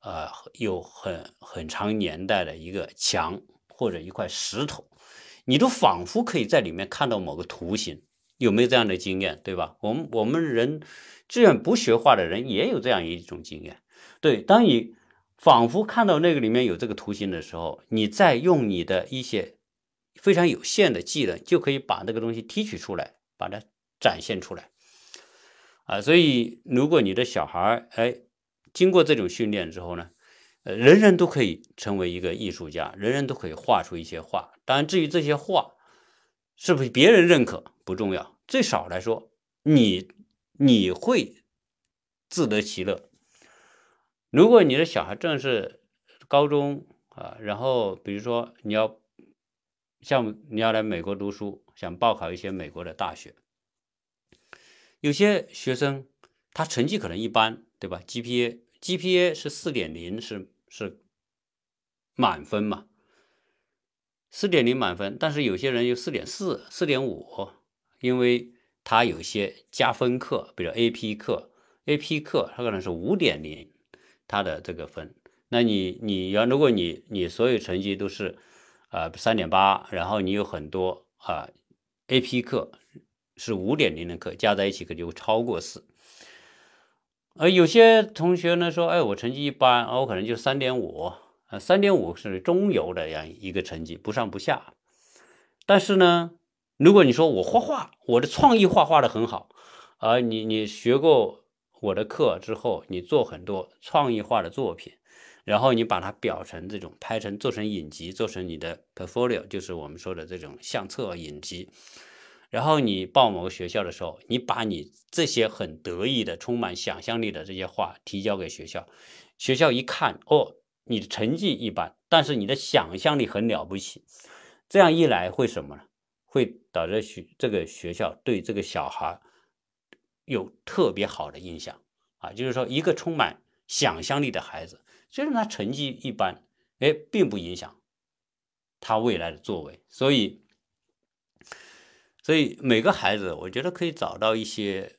呃有很很长年代的一个墙或者一块石头，你都仿佛可以在里面看到某个图形，有没有这样的经验？对吧？我们我们人，志愿不学画的人也有这样一种经验。对，当你。仿佛看到那个里面有这个图形的时候，你再用你的一些非常有限的技能，就可以把那个东西提取出来，把它展现出来。啊，所以如果你的小孩儿哎，经过这种训练之后呢，呃，人人都可以成为一个艺术家，人人都可以画出一些画。当然，至于这些画是不是别人认可不重要，最少来说，你你会自得其乐。如果你的小孩正是高中啊，然后比如说你要像你要来美国读书，想报考一些美国的大学，有些学生他成绩可能一般，对吧？GPA GPA 是四点零，是是满分嘛？四点零满分，但是有些人有四点四、四点五，因为他有些加分课，比如 AP 课，AP 课他可能是五点零。他的这个分，那你你要如果你你所有成绩都是，呃三点八，然后你有很多啊 AP 课是五点零的课，加在一起可就超过四。而有些同学呢说，哎，我成绩一般，我可能就三点五，呃三点五是中游的样一个成绩，不上不下。但是呢，如果你说我画画，我的创意画画的很好，啊你你学过。我的课之后，你做很多创意画的作品，然后你把它裱成这种拍成做成影集，做成你的 portfolio，就是我们说的这种相册影集。然后你报某个学校的时候，你把你这些很得意的、充满想象力的这些话提交给学校，学校一看，哦，你的成绩一般，但是你的想象力很了不起。这样一来会什么呢？会导致学这个学校对这个小孩有特别好的印象啊，就是说一个充满想象力的孩子，虽然他成绩一般，哎，并不影响他未来的作为。所以，所以每个孩子，我觉得可以找到一些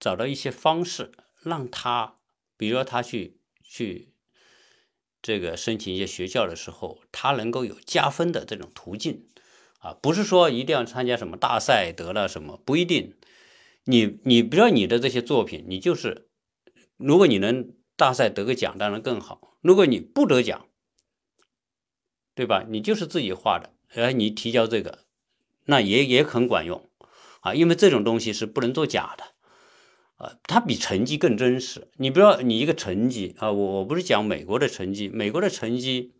找到一些方式，让他，比如说他去去这个申请一些学校的时候，他能够有加分的这种途径。啊，不是说一定要参加什么大赛得了什么，不一定。你你比如说你的这些作品，你就是，如果你能大赛得个奖，当然更好。如果你不得奖，对吧？你就是自己画的，哎，你提交这个，那也也很管用啊，因为这种东西是不能作假的啊，它比成绩更真实。你不要你一个成绩啊，我我不是讲美国的成绩，美国的成绩。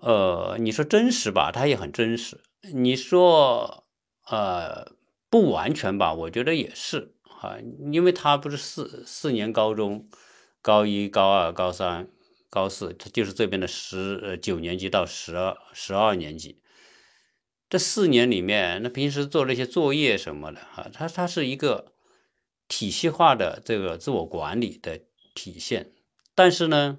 呃，你说真实吧，它也很真实。你说，呃，不完全吧，我觉得也是啊，因为它不是四四年高中，高一、高二、高三、高四，它就是这边的十呃九年级到十二十二年级，这四年里面，那平时做那些作业什么的啊，它它是一个体系化的这个自我管理的体现，但是呢。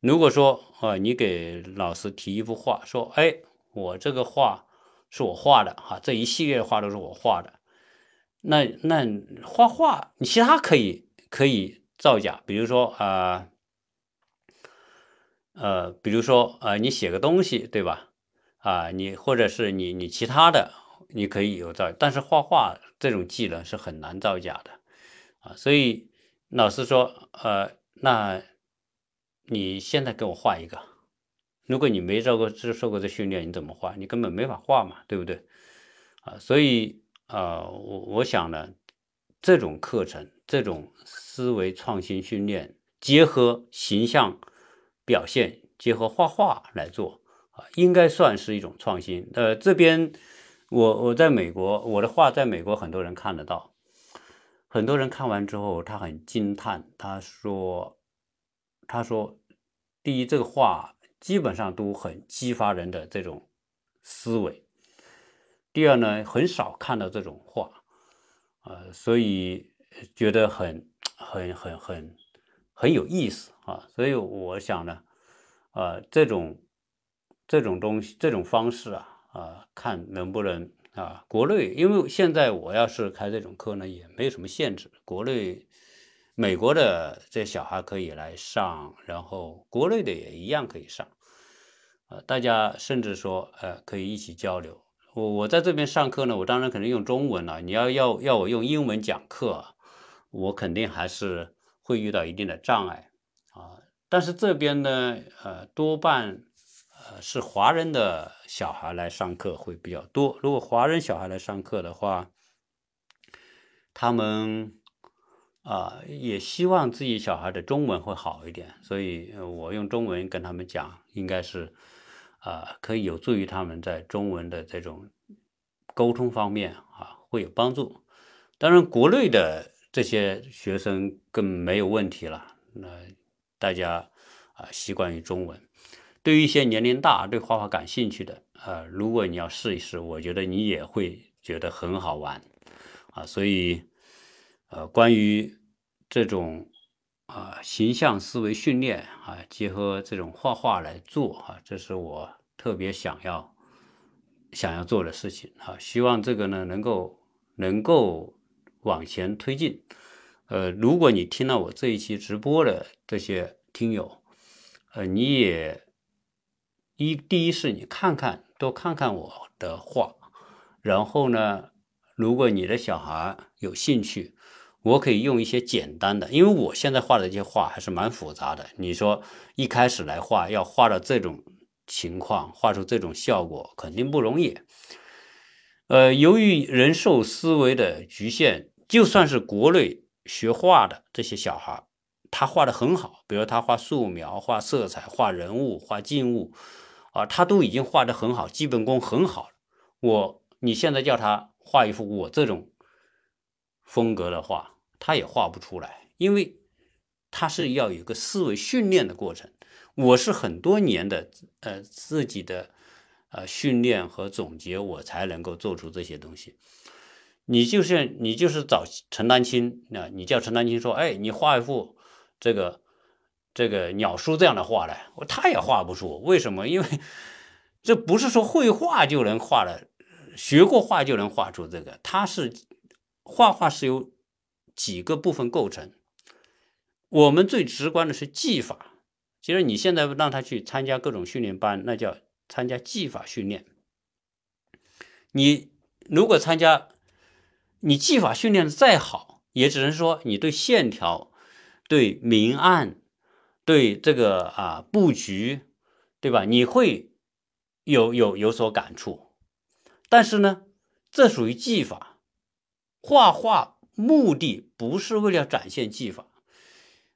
如果说啊，你给老师提一幅画，说，哎，我这个画是我画的哈，这一系列的画都是我画的，那那画画你其他可以可以造假，比如说啊，呃，比如说啊，你写个东西对吧？啊，你或者是你你其他的你可以有造，但是画画这种技能是很难造假的啊，所以老师说，呃，那。你现在给我画一个，如果你没受过这受过这训练，你怎么画？你根本没法画嘛，对不对？啊，所以啊，我我想呢，这种课程，这种思维创新训练，结合形象表现，结合画画来做应该算是一种创新。呃，这边我我在美国，我的画在美国很多人看得到，很多人看完之后他很惊叹，他说。他说：“第一，这个画基本上都很激发人的这种思维；第二呢，很少看到这种画，呃，所以觉得很、很、很、很很有意思啊。所以我想呢，呃，这种这种东西、这种方式啊，啊，看能不能啊，国内，因为现在我要是开这种课呢，也没有什么限制，国内。”美国的这小孩可以来上，然后国内的也一样可以上，呃，大家甚至说，呃，可以一起交流。我我在这边上课呢，我当然肯定用中文了。你要要要我用英文讲课，我肯定还是会遇到一定的障碍啊。但是这边呢，呃，多半是华人的小孩来上课会比较多。如果华人小孩来上课的话，他们。啊，也希望自己小孩的中文会好一点，所以我用中文跟他们讲，应该是啊，可以有助于他们在中文的这种沟通方面啊，会有帮助。当然，国内的这些学生更没有问题了。那大家啊，习惯于中文。对于一些年龄大、对画画感兴趣的，呃，如果你要试一试，我觉得你也会觉得很好玩啊。所以，呃，关于这种啊形象思维训练啊，结合这种画画来做啊，这是我特别想要想要做的事情啊。希望这个呢能够能够往前推进。呃，如果你听了我这一期直播的这些听友，呃，你也一第一是你看看多看看我的画，然后呢，如果你的小孩有兴趣。我可以用一些简单的，因为我现在画的这些画还是蛮复杂的。你说一开始来画，要画到这种情况，画出这种效果，肯定不容易。呃，由于人受思维的局限，就算是国内学画的这些小孩，他画的很好，比如他画素描、画色彩、画人物、画静物，啊，他都已经画的很好，基本功很好了。我你现在叫他画一幅我这种。风格的画，他也画不出来，因为他是要有一个思维训练的过程。我是很多年的呃自己的呃训练和总结，我才能够做出这些东西。你就是你就是找陈丹青啊，你叫陈丹青说，哎，你画一幅这个这个鸟叔这样的画来，他也画不出。为什么？因为这不是说绘画就能画的，学过画就能画出这个。它是画画是由几个部分构成。我们最直观的是技法。其实你现在让他去参加各种训练班，那叫参加技法训练。你如果参加，你技法训练的再好，也只能说你对线条、对明暗、对这个啊布局，对吧？你会有有有所感触。但是呢，这属于技法，画画目的不是为了展现技法，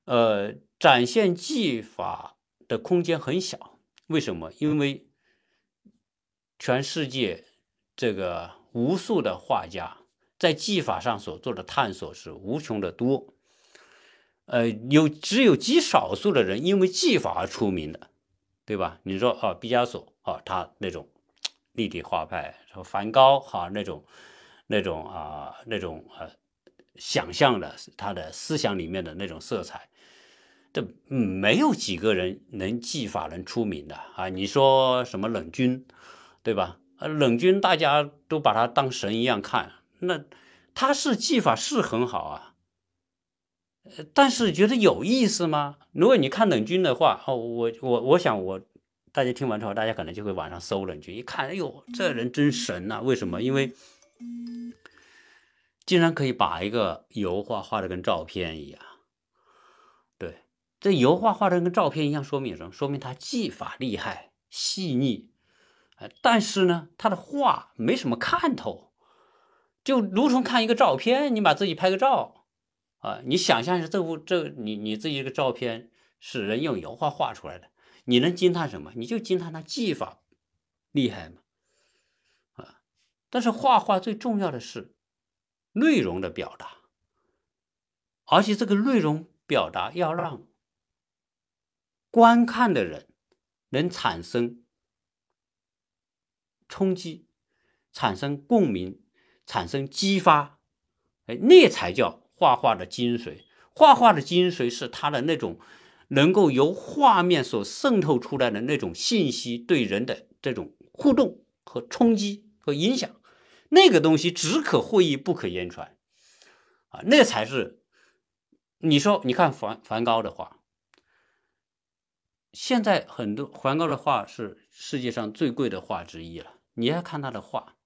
呃。展现技法的空间很小，为什么？因为全世界这个无数的画家在技法上所做的探索是无穷的多，呃，有只有极少数的人因为技法而出名的，对吧？你说啊，毕加索啊，他那种立体画派，说梵高哈那种那种啊那种呃想象的他的思想里面的那种色彩。这没有几个人能技法能出名的啊！你说什么冷军，对吧？呃，冷军大家都把他当神一样看，那他是技法是很好啊，但是觉得有意思吗？如果你看冷军的话，哦，我我我想我大家听完之后，大家可能就会网上搜冷军，一看，哎呦，这人真神呐！为什么？因为竟然可以把一个油画画的跟照片一样。对这油画画的跟照片一样，说明什么？说明他技法厉害、细腻，但是呢，他的画没什么看头，就如同看一个照片，你把自己拍个照，啊，你想象一下，这幅这你你自己这个照片是人用油画画出来的，你能惊叹什么？你就惊叹他技法厉害嘛，啊，但是画画最重要的是内容的表达，而且这个内容表达要让。观看的人能产生冲击，产生共鸣，产生激发，哎，那才叫画画的精髓。画画的精髓是他的那种能够由画面所渗透出来的那种信息对人的这种互动和冲击和影响，那个东西只可会意不可言传啊，那才是你说你看梵梵高的画。现在很多梵高的画是世界上最贵的画之一了。你要看他的画，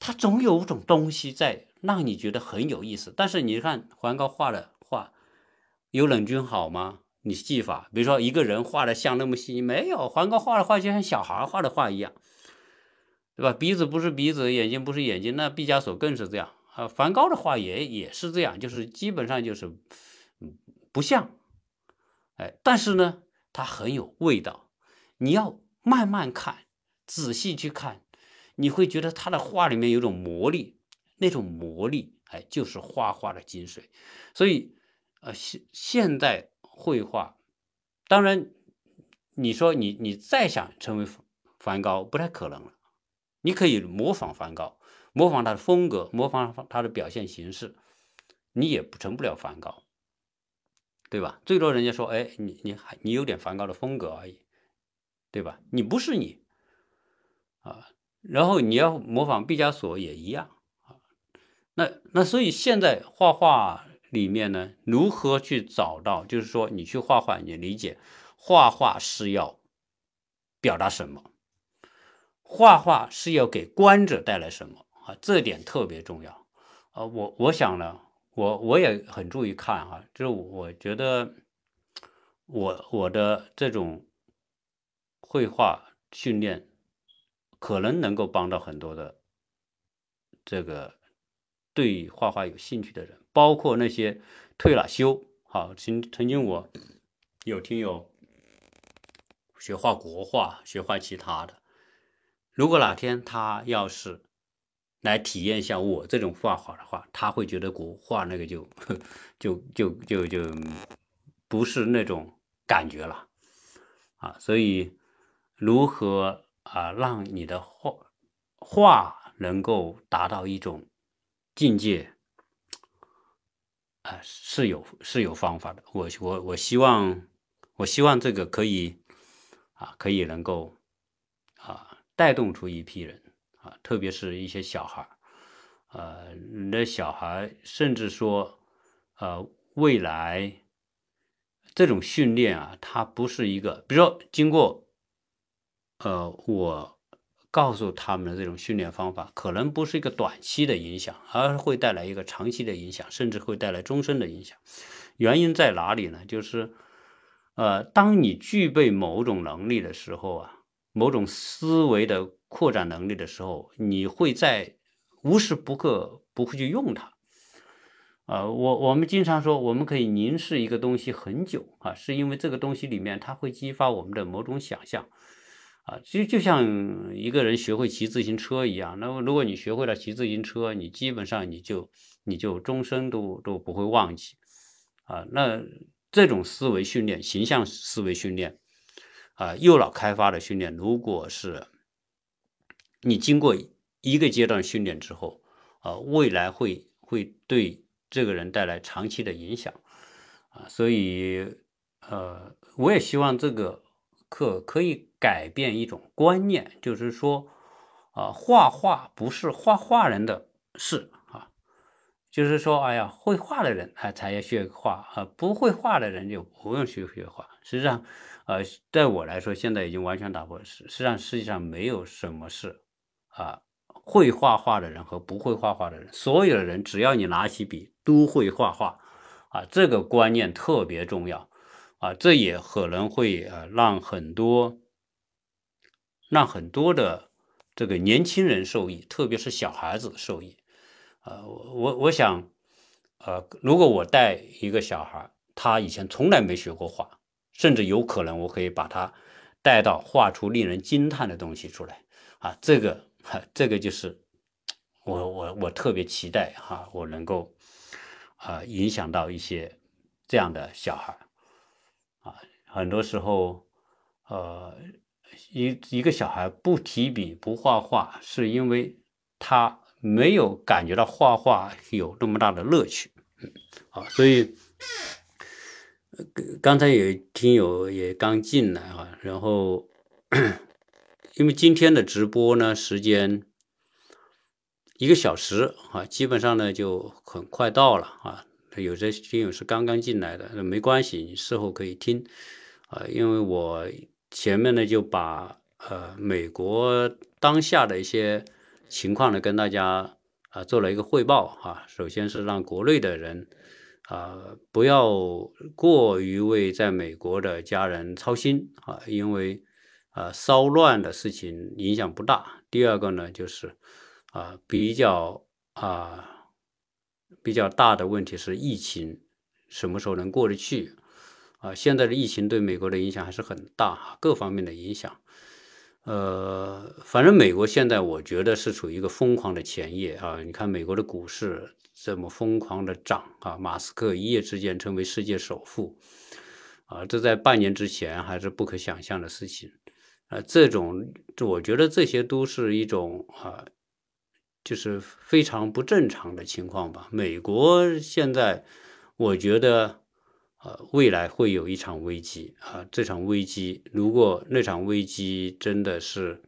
他总有种东西在让你觉得很有意思。但是你看梵高画的画，有冷军好吗？你技法，比如说一个人画的像那么细，没有。梵高画的画就像小孩画的画一样，对吧？鼻子不是鼻子，眼睛不是眼睛，那毕加索更是这样啊。梵高的画也也是这样，就是基本上就是不像。哎，但是呢。它很有味道，你要慢慢看，仔细去看，你会觉得他的画里面有种魔力，那种魔力，哎，就是画画的精髓。所以，呃，现现代绘画，当然，你说你你再想成为梵高，不太可能了。你可以模仿梵高，模仿他的风格，模仿他的表现形式，你也不成不了梵高。对吧？最多人家说，哎，你你还你有点梵高的风格而已，对吧？你不是你啊。然后你要模仿毕加索也一样。那那所以现在画画里面呢，如何去找到？就是说你去画画，你理解画画是要表达什么？画画是要给观者带来什么啊？这点特别重要啊。我我想呢。我我也很注意看哈，就是我觉得我我的这种绘画训练可能能够帮到很多的这个对画画有兴趣的人，包括那些退了休，好曾曾经我有听友学画国画、学画其他的，如果哪天他要是。来体验一下我这种画画的话，他会觉得国画那个就就就就就不是那种感觉了啊。所以，如何啊让你的画画能够达到一种境界啊，是有是有方法的。我我我希望我希望这个可以啊，可以能够啊带动出一批人啊，特别是一些小孩儿。呃，你的小孩，甚至说，呃，未来这种训练啊，它不是一个，比如说经过，呃，我告诉他们的这种训练方法，可能不是一个短期的影响，而会带来一个长期的影响，甚至会带来终身的影响。原因在哪里呢？就是，呃，当你具备某种能力的时候啊，某种思维的扩展能力的时候，你会在。无时不刻不会去用它，啊，我我们经常说，我们可以凝视一个东西很久啊，是因为这个东西里面它会激发我们的某种想象，啊，就就像一个人学会骑自行车一样，那么如果你学会了骑自行车，你基本上你就你就终身都都不会忘记，啊，那这种思维训练，形象思维训练，啊，右脑开发的训练，如果是你经过。一个阶段训练之后，啊，未来会会对这个人带来长期的影响，啊，所以，呃，我也希望这个课可以改变一种观念，就是说，啊，画画不是画画人的事啊，就是说，哎呀，会画的人啊才要学画啊，不会画的人就不用去学画。实际上，呃，在我来说，现在已经完全打破，实实际上世界上没有什么事啊。会画画的人和不会画画的人，所有的人只要你拿起笔都会画画，啊，这个观念特别重要，啊，这也可能会呃让很多让很多的这个年轻人受益，特别是小孩子受益，啊，我我想，呃，如果我带一个小孩，他以前从来没学过画，甚至有可能我可以把他带到画出令人惊叹的东西出来，啊，这个。哈，这个就是我我我特别期待哈，我能够啊影响到一些这样的小孩啊。很多时候，呃，一一个小孩不提笔不画画，是因为他没有感觉到画画有那么大的乐趣。啊，所以刚才有听友也刚进来啊，然后。因为今天的直播呢，时间一个小时啊，基本上呢就很快到了啊。有些听友是刚刚进来的，没关系，你事后可以听啊。因为我前面呢就把呃美国当下的一些情况呢跟大家啊做了一个汇报啊。首先是让国内的人啊不要过于为在美国的家人操心啊，因为。啊，骚乱的事情影响不大。第二个呢，就是啊，比较啊比较大的问题是疫情什么时候能过得去？啊，现在的疫情对美国的影响还是很大，各方面的影响。呃，反正美国现在我觉得是处于一个疯狂的前夜啊。你看美国的股市这么疯狂的涨啊，马斯克一夜之间成为世界首富啊，这在半年之前还是不可想象的事情。啊，这种我觉得这些都是一种啊，就是非常不正常的情况吧。美国现在，我觉得，呃，未来会有一场危机啊。这场危机，如果那场危机真的是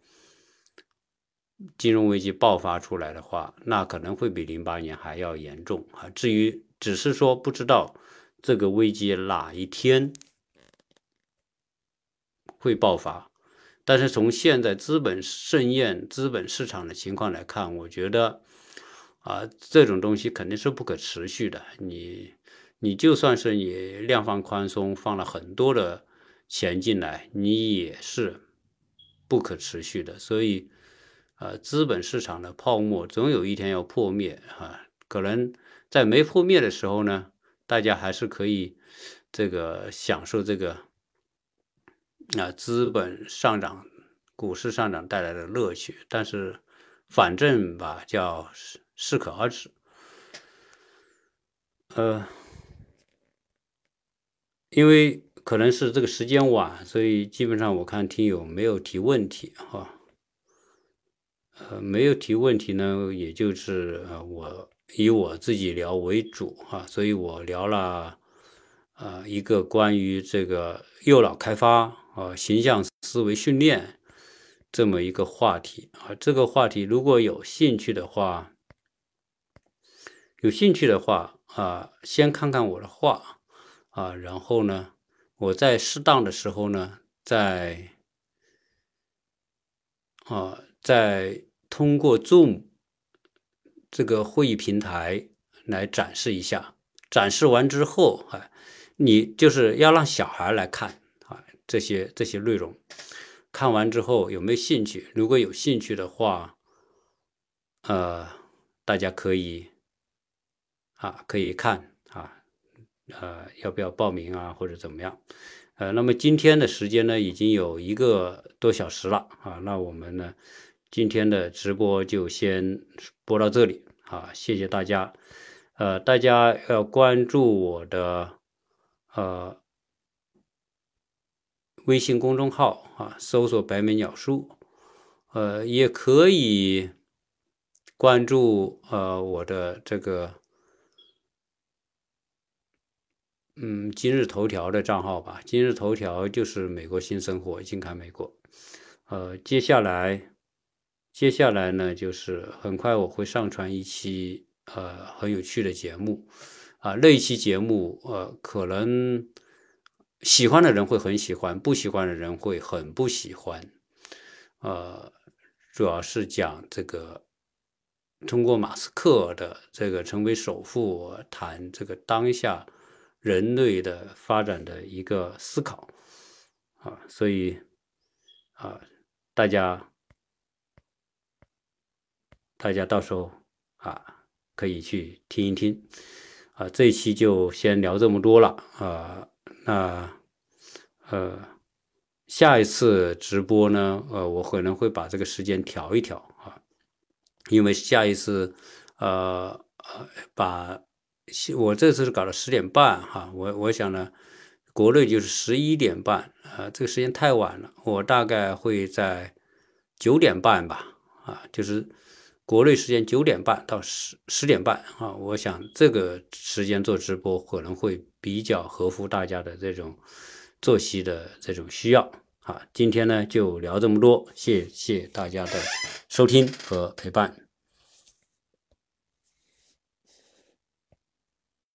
金融危机爆发出来的话，那可能会比零八年还要严重啊。至于只是说不知道这个危机哪一天会爆发。但是从现在资本盛宴、资本市场的情况来看，我觉得，啊，这种东西肯定是不可持续的。你，你就算是你量放宽松，放了很多的钱进来，你也是不可持续的。所以，呃，资本市场的泡沫总有一天要破灭啊。可能在没破灭的时候呢，大家还是可以这个享受这个。啊，资本上涨、股市上涨带来的乐趣，但是反正吧，叫适可而止。呃，因为可能是这个时间晚，所以基本上我看听友没有提问题哈。呃，没有提问题呢，也就是呃，我以我自己聊为主哈，所以我聊了呃一个关于这个右脑开发啊、形象思维训练这么一个话题啊。这个话题如果有兴趣的话，有兴趣的话啊，先看看我的话啊，然后呢，我在适当的时候呢，在啊。在通过 Zoom 这个会议平台来展示一下，展示完之后，啊，你就是要让小孩来看啊，这些这些内容，看完之后有没有兴趣？如果有兴趣的话，呃，大家可以啊，可以看，呃，要不要报名啊，或者怎么样？呃，那么今天的时间呢，已经有一个多小时了啊，那我们呢？今天的直播就先播到这里啊，谢谢大家。呃，大家要关注我的呃微信公众号啊，搜索“白眉鸟叔”，呃，也可以关注呃我的这个嗯今日头条的账号吧。今日头条就是美国新生活，近看美国。呃，接下来。接下来呢，就是很快我会上传一期呃很有趣的节目，啊，那一期节目呃可能喜欢的人会很喜欢，不喜欢的人会很不喜欢，呃，主要是讲这个通过马斯克的这个成为首富谈这个当下人类的发展的一个思考，啊，所以啊大家。大家到时候啊，可以去听一听啊。这一期就先聊这么多了啊。那呃，下一次直播呢，呃，我可能会把这个时间调一调啊，因为下一次呃呃，把我这次是搞到十点半哈，我我想呢，国内就是十一点半啊，这个时间太晚了，我大概会在九点半吧啊，就是。国内时间九点半到十十点半啊，我想这个时间做直播可能会比较合乎大家的这种作息的这种需要啊。今天呢就聊这么多，谢谢大家的收听和陪伴。